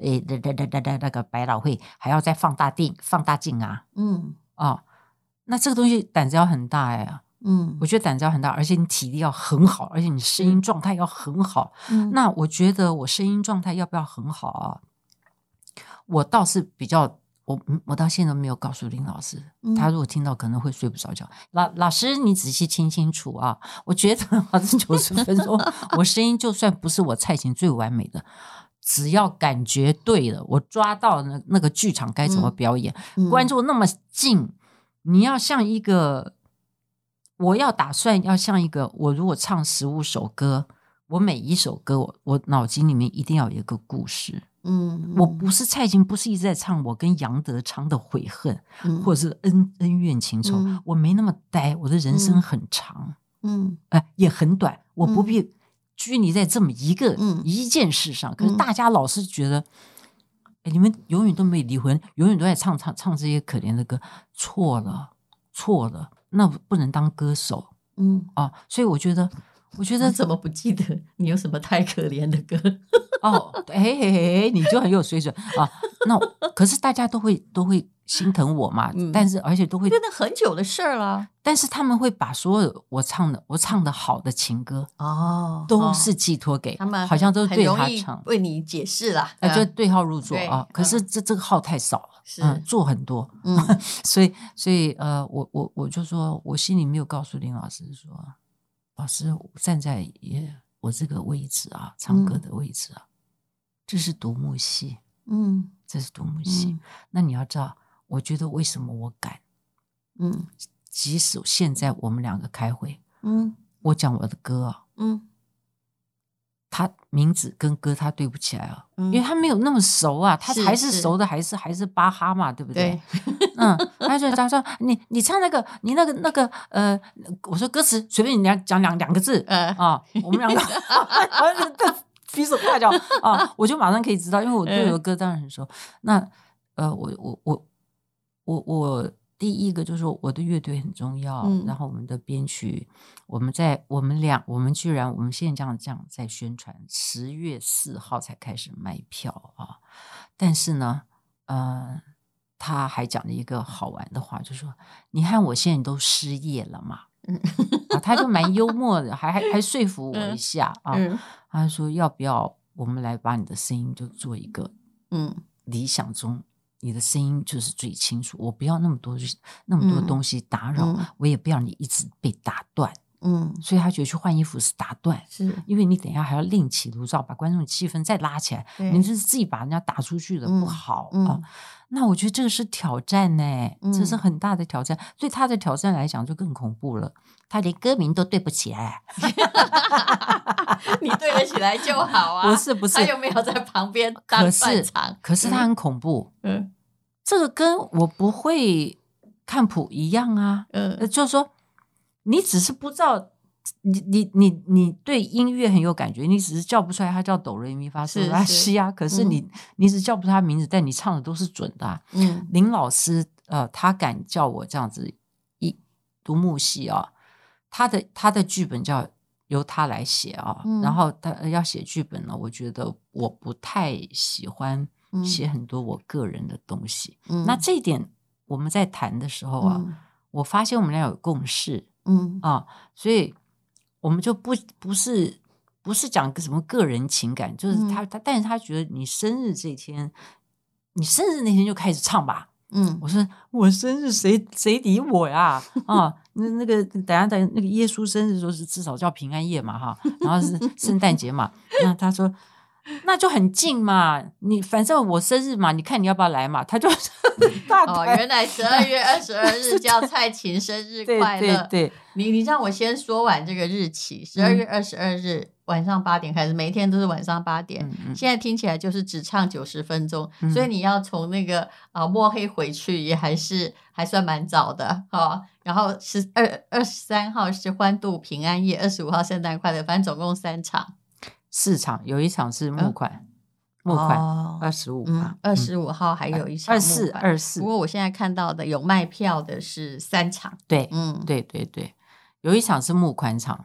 诶，那那那那那个百老汇还要再放大镜，放大镜啊，嗯，哦，那这个东西胆子要很大呀，嗯，我觉得胆子要很大，而且你体力要很好，而且你声音状态要很好。嗯，那我觉得我声音状态要不要很好啊？我倒是比较，我我到现在都没有告诉林老师，嗯，他如果听到可能会睡不着觉。老老师，你仔细听清楚啊！我觉得好像九十分钟，我声音就算不是我蔡琴最完美的。只要感觉对了，我抓到那那个剧场该怎么表演，嗯。嗯、观众那么近，你要像一个，我要打算要像一个，我如果唱十五首歌，我每一首歌我我脑筋里面一定要有一个故事，嗯，嗯。我不是蔡琴，不是一直在唱我跟杨德昌的悔恨，嗯、或者是恩恩怨情仇，嗯、我没那么呆，我的人生很长，嗯，哎、呃，也很短，我不必、嗯。拘泥在这么一个、嗯、一件事上，可是大家老是觉得，哎、嗯，你们永远都没离婚，永远都在唱唱唱这些可怜的歌，错了，错了，那不能当歌手。嗯。啊，所以我觉得，我觉得怎么不记得 你有什么太可怜的歌？哦，哎嘿嘿嘿，你就很有水准啊。那可是大家都会都会。心疼我嘛？嗯、但是而且都会真的很久的事儿了。但是他们会把所有我唱的我唱的好的情歌哦，都是寄托给他们，好像都是对他唱，为你解释了，哎、呃，就对号入座啊。可是这这个号太少了，嗯，做很多，嗯，所以所以呃，我我我就说我心里没有告诉林老师说，老师站在也我这个位置啊，唱歌的位置啊，嗯、这是独幕戏，嗯，这是独幕戏，嗯、那你要知道。我觉得为什么我敢？嗯，即使现在我们两个开会，嗯，我讲我的歌啊，嗯，他名字跟歌他对不起来啊，因为他没有那么熟啊，他还是熟的，还是还是巴哈嘛，对不对？嗯，他就他说你你唱那个你那个那个呃，我说歌词随便你两讲两两个字，啊，我们两个 比手画脚啊，我就马上可以知道，因为我对我的歌当然很熟。那呃，我我我。我我第一个就是我的乐队很重要，嗯、然后我们的编曲，我们在我们俩，我们居然我们现在这样这样在宣传，十月四号才开始卖票啊！但是呢，呃，他还讲了一个好玩的话，就是说你看我现在都失业了嘛，嗯、啊，他就蛮幽默的，还还还说服我一下啊，嗯、他说要不要我们来把你的声音就做一个嗯理想中。你的声音就是最清楚，我不要那么多那么多东西打扰，嗯、我也不要你一直被打断。嗯，所以他觉得去换衣服是打断，是因为你等一下还要另起炉灶，把观众的气氛再拉起来，对你是自己把人家打出去的不好、嗯、啊。那我觉得这个是挑战呢，嗯、这是很大的挑战。对他的挑战来讲就更恐怖了，他连歌名都对不起来。你对得起来就好啊，不是不是，他又没有在旁边当伴唱？可是，他很恐怖。嗯，这个跟我不会看谱一样啊。嗯，就是说。你只是不知道，你你你你对音乐很有感觉，你只是叫不出来，他叫哆瑞咪发嗦拉西啊。可是你、嗯、你只叫不出他名字，但你唱的都是准的、啊。嗯，林老师呃，他敢叫我这样子一独幕戏啊，他的他的剧本叫由他来写啊。嗯、然后他要写剧本呢，我觉得我不太喜欢写很多我个人的东西。嗯，那这一点我们在谈的时候啊，嗯、我发现我们俩有共识。嗯啊，所以我们就不不是不是讲个什么个人情感，就是他他，但是他觉得你生日这天，你生日那天就开始唱吧。嗯，我说我生日谁谁理我呀？啊，那那个等下等那个耶稣生日，说是至少叫平安夜嘛哈，然后是圣诞节嘛。那他说。那就很近嘛，你反正我生日嘛，你看你要不要来嘛？他就 大哦，原来十二月二十二 日叫蔡琴生日快乐。对，对，对，你你让我先说完这个日期，十二月二十二日晚上八点开始，每一天都是晚上八点。嗯嗯，现在听起来就是只唱九十分钟，嗯、所以你要从那个啊摸黑回去也还是还算蛮早的哈。然后十二二十三号是欢度平安夜，二十五号圣诞快乐，反正总共三场。四场，有一场是募款，募款二十五号，二十五号还有一场二四二四。不过我现在看到的有卖票的是三场，对，嗯，对对对，有一场是募款场。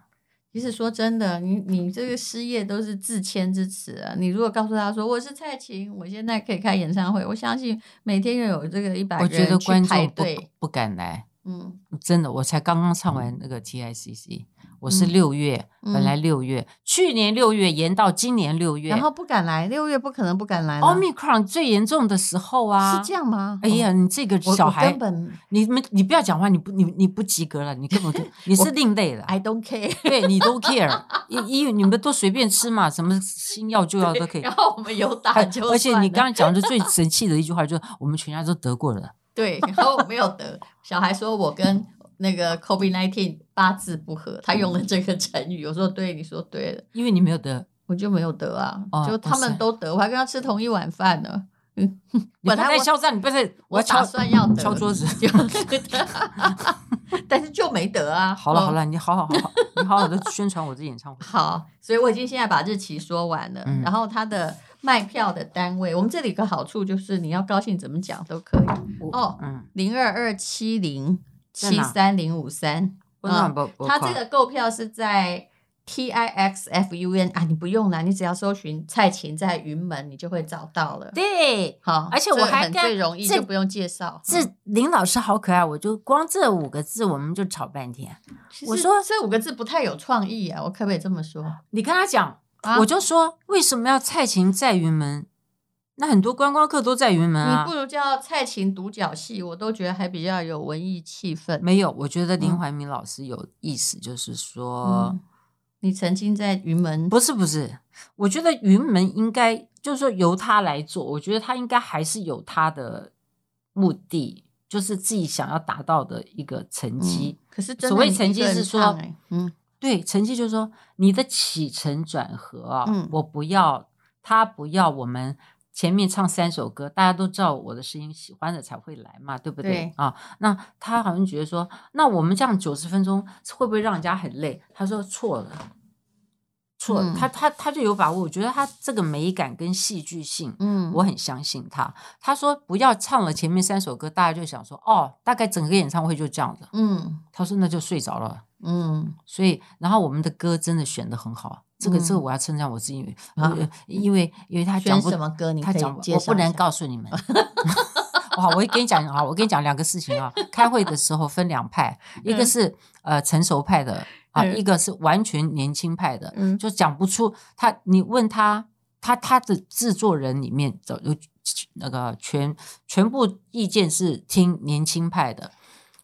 其实说真的，你你这个失业都是自谦之词啊！你如果告诉他说我是蔡琴，我现在可以开演唱会，我相信每天又有这个一百个人去排队，不不敢来。嗯，真的，我才刚刚唱完那个 TICC。我是六月，嗯、本来六月，嗯、去年六月延到今年六月，然后不敢来，六月不可能不敢来。Omicron 最严重的时候啊，是这样吗？哎呀，你这个小孩，根本你们你不要讲话，你不你你不及格了，你根本就 你是另类的。I don't care，对你都 care，因因为你们都随便吃嘛，什么新药旧药都可以。然后我们有 打就，而且你刚刚讲的最神气的一句话就是我们全家都得过了。对，然后我没有得，小孩说我跟。那个 COVID-19 八字不合，他用了这个成语。我说对，你说对了，因为你没有得，我就没有得啊。哦、就他们都得，我还跟他吃同一碗饭呢。嗯，本来在嚣张，你不是我打算要得敲桌子，但是就没得啊。好了好了，你好好好好，你好好的宣传我这演唱会。好，所以我已经现在把日期说完了，嗯、然后他的卖票的单位，我们这里有个好处就是你要高兴怎么讲都可以。哦，嗯，零二二七零。七三零五三。嗯，他这个购票是在 T I X F U N 啊，你不用了，你只要搜寻蔡琴在云门，你就会找到了。对，好，而且我还最容易就不用介绍。这林老师好可爱，我就光这五个字我们就吵半天。我说这五个字不太有创意啊，我可不可以这么说？你跟他讲，啊、我就说为什么要蔡琴在云门？那很多观光客都在云门啊，你不如叫蔡琴独角戏，我都觉得还比较有文艺气氛。没有，我觉得林怀民老师有意思，就是说、嗯、你曾经在云门，不是不是，我觉得云门应该就是说由他来做，我觉得他应该还是有他的目的，就是自己想要达到的一个成绩。嗯、可是所谓成绩是说，嗯，对，成绩就是说你的起承转合啊，嗯、我不要他不要我们。前面唱三首歌，大家都知道我的声音，喜欢的才会来嘛，对不对，对啊？那他好像觉得说，那我们这样九十分钟会不会让人家很累？他说错了，错了。嗯、他他他就有把握，我觉得他这个美感跟戏剧性，嗯，我很相信他。他说不要唱了前面三首歌，大家就想说哦，大概整个演唱会就这样子。嗯，他说那就睡着了。嗯，所以然后我们的歌真的选的很好。这个这个我要称赞我自己，因为、嗯、因为因为他讲不什么歌，你他讲我不能告诉你们。好，我跟你讲啊，我跟你讲两个事情啊。开会的时候分两派，一个是呃成熟派的啊，一个是完全年轻派的，嗯、就讲不出他。你问他，他他的制作人里面有有那个全全部意见是听年轻派的。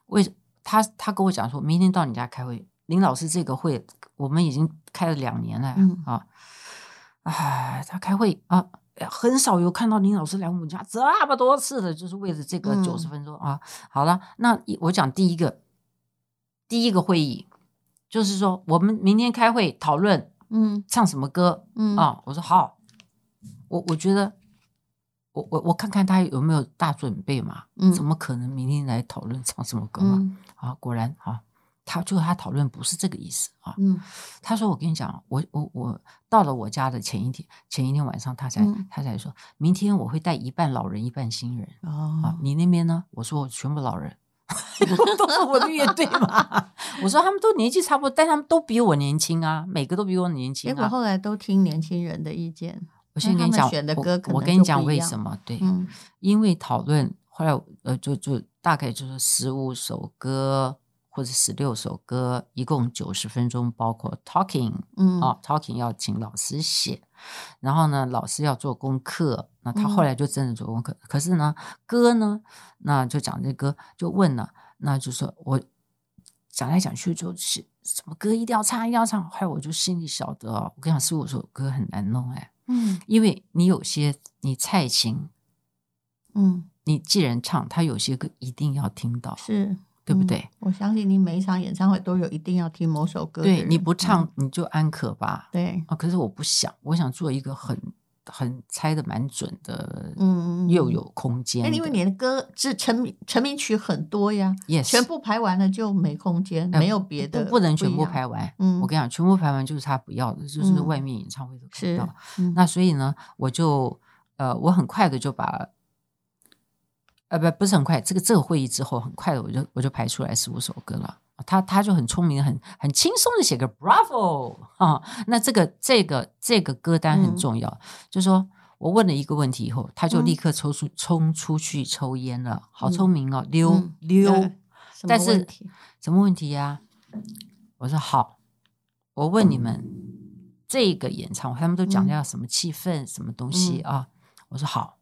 为他他跟我讲说，明天到你家开会，林老师这个会。我们已经开了两年了、嗯、啊！哎，他开会啊，很少有看到林老师来我们家这么多次的，就是为了这个九十分钟、嗯、啊。好了，那我讲第一个，第一个会议就是说，我们明天开会讨论，嗯，唱什么歌，嗯啊。我说好，我我觉得，我我我看看他有没有大准备嘛？嗯，怎么可能明天来讨论唱什么歌嘛？嗯、啊，果然啊。他就和他讨论不是这个意思啊，嗯，他说我跟你讲，我我我到了我家的前一天，前一天晚上他才、嗯、他才说，明天我会带一半老人一半新人哦，啊，你那边呢？我说我全部老人，都是我的乐队嘛。我说他们都年纪差不多，但他们都比我年轻啊，每个都比我年轻、啊。结果后来都听年轻人的意见。我先跟你讲，选的歌我，我跟你讲为什么？对，嗯、因为讨论后来呃，就就大概就是十五首歌。或者十六首歌，一共九十分钟，包括 talking，嗯，啊，talking 要请老师写，然后呢，老师要做功课，那他后来就真的做功课。嗯、可是呢，歌呢，那就讲这歌，就问了，那就说我讲来讲去就是什么歌一定要唱，一定要唱。后来我就心里晓得哦，我跟你讲，十五首歌很难弄哎，嗯，因为你有些你蔡琴，嗯，你既然唱，他有些歌一定要听到，是。对不对？我相信你每一场演唱会都有一定要听某首歌。对，你不唱你就安可吧。对啊，可是我不想，我想做一个很很猜的蛮准的，嗯，又有空间。因为你的歌是成名成名曲很多呀，Yes，全部排完了就没空间，没有别的，不能全部排完。嗯，我跟你讲，全部排完就是他不要的，就是外面演唱会都看到。那所以呢，我就呃，我很快的就把。呃，不，不是很快。这个这个会议之后，很快的，我就我就排出来十五首歌了。他他就很聪明，很很轻松的写个 Bravo 啊。那这个这个这个歌单很重要，嗯、就是说我问了一个问题以后，他就立刻抽出、嗯、冲出去抽烟了，好聪明哦，溜、嗯、溜。嗯、但是什么问题呀、啊？我说好，我问你们，嗯、这个演唱会他们都讲要什么气氛，嗯、什么东西啊？我说好。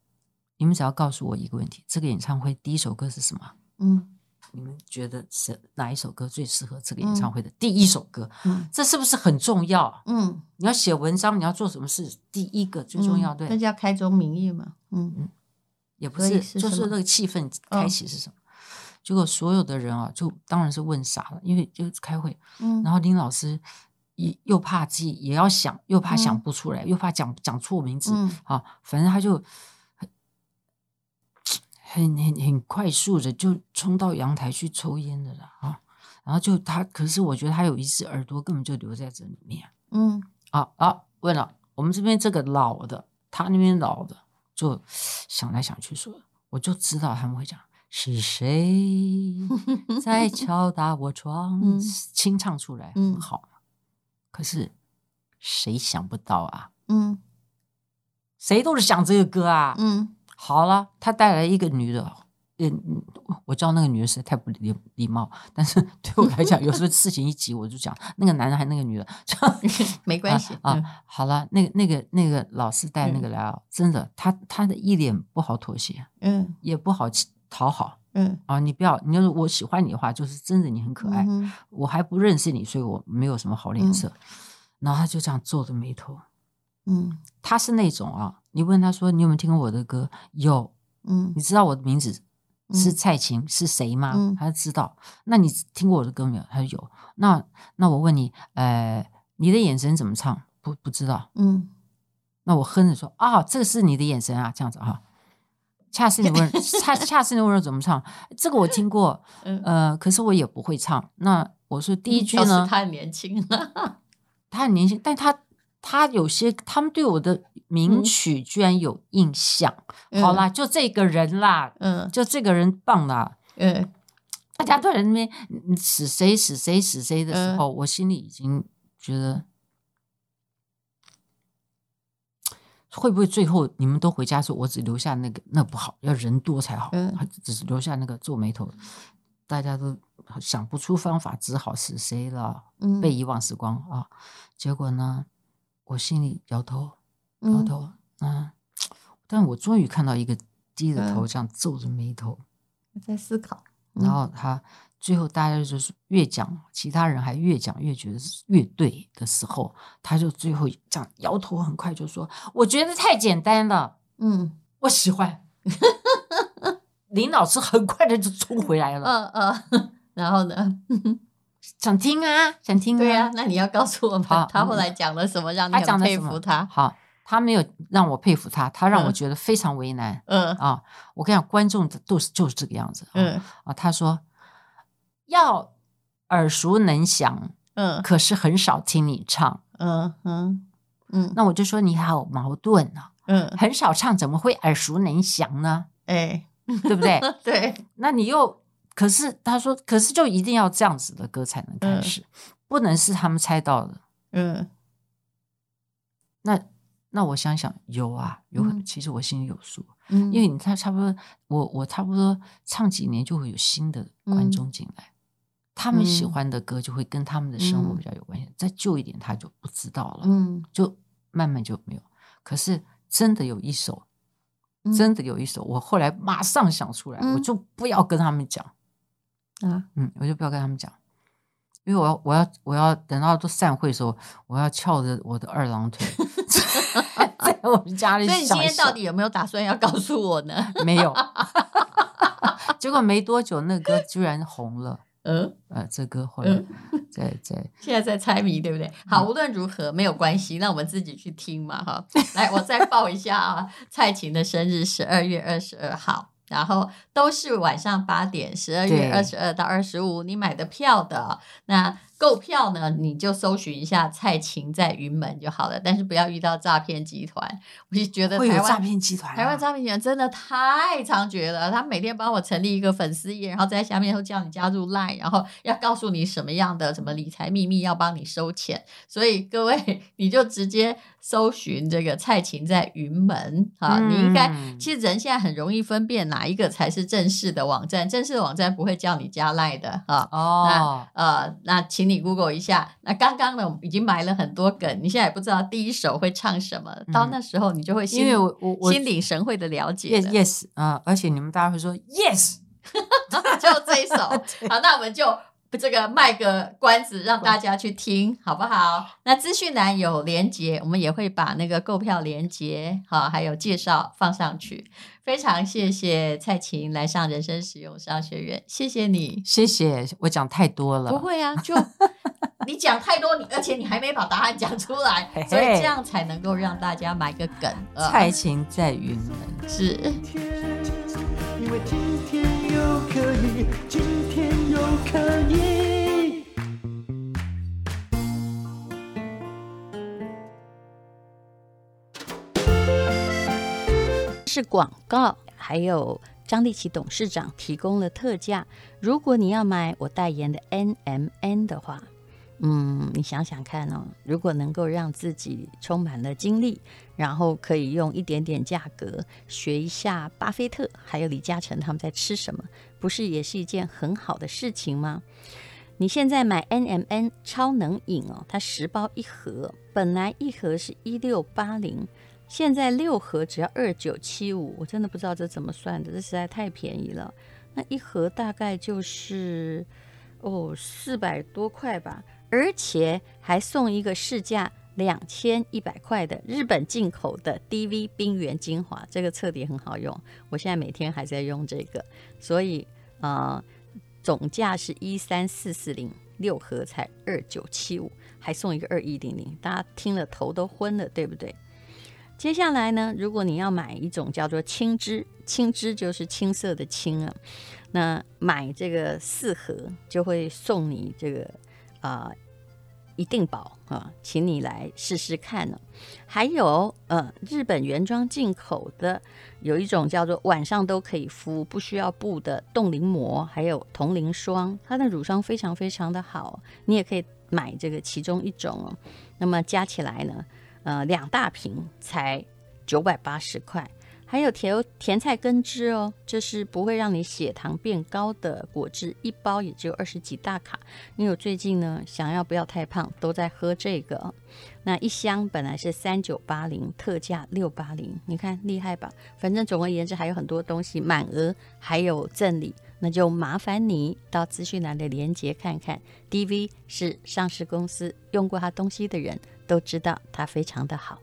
你们只要告诉我一个问题：这个演唱会第一首歌是什么？嗯，你们觉得是哪一首歌最适合这个演唱会的第一首歌？嗯，这是不是很重要？嗯，你要写文章，你要做什么事？第一个最重要，对，那叫开宗明义嘛。嗯嗯，也不是，就是那个气氛开启是什么？结果所有的人啊，就当然是问傻了，因为就开会，嗯，然后林老师又又怕自己，也要想，又怕想不出来，又怕讲讲错名字，啊，反正他就。很很很快速的就冲到阳台去抽烟的了啊！然后就他，可是我觉得他有一只耳朵根本就留在这里面。嗯，啊啊，问了我们这边这个老的，他那边老的，就想来想去说，我就知道他们会讲是谁 在敲打我窗？嗯、清唱出来很好，可是谁想不到啊？嗯，谁都是想这个歌啊。嗯，好了，他带来一个女的。嗯，我知道那个女的实在太不礼礼貌，但是对我来讲，有时候事情一急，我就讲那个男的还那个女的，没关系啊，啊。好了，那个那个那个老师带那个来啊，嗯、真的，他他的一脸不好妥协，嗯，也不好讨好，嗯啊，你不要，你要是我喜欢你的话，就是真的你很可爱，嗯、我还不认识你，所以我没有什么好脸色。嗯、然后他就这样皱着眉头，嗯，他是那种啊，你问他说你有没有听过我的歌？有，嗯，你知道我的名字？是蔡琴、嗯、是谁吗？嗯、他知道。那你听过我的歌没有？他说有。那那我问你，呃，你的眼神怎么唱？不不知道。嗯。那我哼着说啊，这个是你的眼神啊，这样子哈。恰似你问，恰恰似你温柔怎么唱？这个我听过。呃，可是我也不会唱。那我说第一句呢？他很年轻 他很年轻，但他他有些他们对我的。名曲居然有印象，嗯、好啦，就这个人啦，嗯，就这个人棒啦，嗯，大家都在那边死谁死谁死谁的时候，嗯、我心里已经觉得会不会最后你们都回家说，我只留下那个，那不好，要人多才好，嗯，只是留下那个皱眉头，大家都想不出方法，只好死谁了，嗯，被遗忘时光啊，结果呢，我心里摇头。摇头，嗯，但我终于看到一个低着头，这样皱着眉头，在思考。然后他最后大家就是越讲，其他人还越讲越觉得是越对的时候，他就最后这样摇头，很快就说：“我觉得太简单了。”嗯，我喜欢。林老师很快的就冲回来了。嗯嗯，然后呢？想听啊，想听。对啊，那你要告诉我们，他后来讲了什么，让你很佩服他？好。他没有让我佩服他，他让我觉得非常为难。嗯啊，我跟你讲，观众都是就是这个样子。嗯啊，他说要耳熟能详，嗯，可是很少听你唱。嗯嗯嗯，那我就说你好矛盾啊。嗯，很少唱怎么会耳熟能详呢？哎，对不对？对。那你又可是他说，可是就一定要这样子的歌才能开始，不能是他们猜到的。嗯，那。那我想想，有啊，有。其实我心里有数，嗯，因为你看，差不多，我我差不多唱几年，就会有新的观众进来，他们喜欢的歌就会跟他们的生活比较有关系。再旧一点，他就不知道了，嗯，就慢慢就没有。可是真的有一首，真的有一首，我后来马上想出来，我就不要跟他们讲啊，嗯，我就不要跟他们讲，因为我要我要我要等到都散会的时候，我要翘着我的二郎腿。在我们家里，所以你今天到底有没有打算要告诉我呢？没有，结果没多久，那歌居然红了。嗯，呃，这歌后来在在 现在在猜谜，对不对？好，无论如何没有关系，那我们自己去听嘛，哈。来，我再报一下啊，蔡琴的生日十二月二十二号。然后都是晚上八点，十二月二十二到二十五，你买的票的。那购票呢，你就搜寻一下蔡琴在云门就好了。但是不要遇到诈骗集团，我就觉得台湾诈骗集团、啊，台湾诈骗集团真的太猖獗了。他每天帮我成立一个粉丝页，然后在下面会叫你加入 Line，然后要告诉你什么样的什么理财秘密要帮你收钱。所以各位，你就直接。搜寻这个蔡琴在云门啊，你应该其实人现在很容易分辨哪一个才是正式的网站，正式的网站不会叫你加 Line 的啊。哦，那呃，那请你 Google 一下。那刚刚呢，我们已经埋了很多梗，你现在也不知道第一首会唱什么，到那时候你就会心因为我我心领神会的了解。Yes yes 啊，而且你们大家会说 Yes，就这一首。好，那我们就。这个卖个关子，让大家去听，好不好？那资讯栏有连接，我们也会把那个购票连接，好，还有介绍放上去。非常谢谢蔡琴来上人生实用商学院，谢谢你，谢谢。我讲太多了，不会啊，就 你讲太多，你而且你还没把答案讲出来，所以这样才能够让大家埋个梗。蔡琴在云门是。因为今天又可以，今天又可以。是广告，还有张立奇董事长提供了特价。如果你要买我代言的 NMN 的话，嗯，你想想看哦，如果能够让自己充满了精力，然后可以用一点点价格学一下巴菲特还有李嘉诚他们在吃什么，不是也是一件很好的事情吗？你现在买 NMN 超能饮哦，它十包一盒，本来一盒是一六八零，现在六盒只要二九七五，我真的不知道这怎么算的，这实在太便宜了。那一盒大概就是哦四百多块吧，而且还送一个市价两千一百块的日本进口的 DV 冰原精华，这个彻底很好用，我现在每天还在用这个，所以啊。呃总价是一三四四零，六盒才二九七五，还送一个二一零零，大家听了头都昏了，对不对？接下来呢，如果你要买一种叫做青汁，青汁就是青色的青啊，那买这个四盒就会送你这个啊。一定保啊，请你来试试看呢。还有，呃，日本原装进口的有一种叫做晚上都可以敷，不需要布的冻龄膜，还有铜铃霜，它的乳霜非常非常的好，你也可以买这个其中一种哦。那么加起来呢，呃，两大瓶才九百八十块。还有甜甜菜根汁哦，这是不会让你血糖变高的果汁，一包也只有二十几大卡。因为我最近呢，想要不要太胖，都在喝这个。那一箱本来是三九八零，特价六八零，你看厉害吧？反正总而言之还有很多东西满额，还有赠礼，那就麻烦你到资讯栏的链接看看。DV 是上市公司，用过它东西的人都知道它非常的好。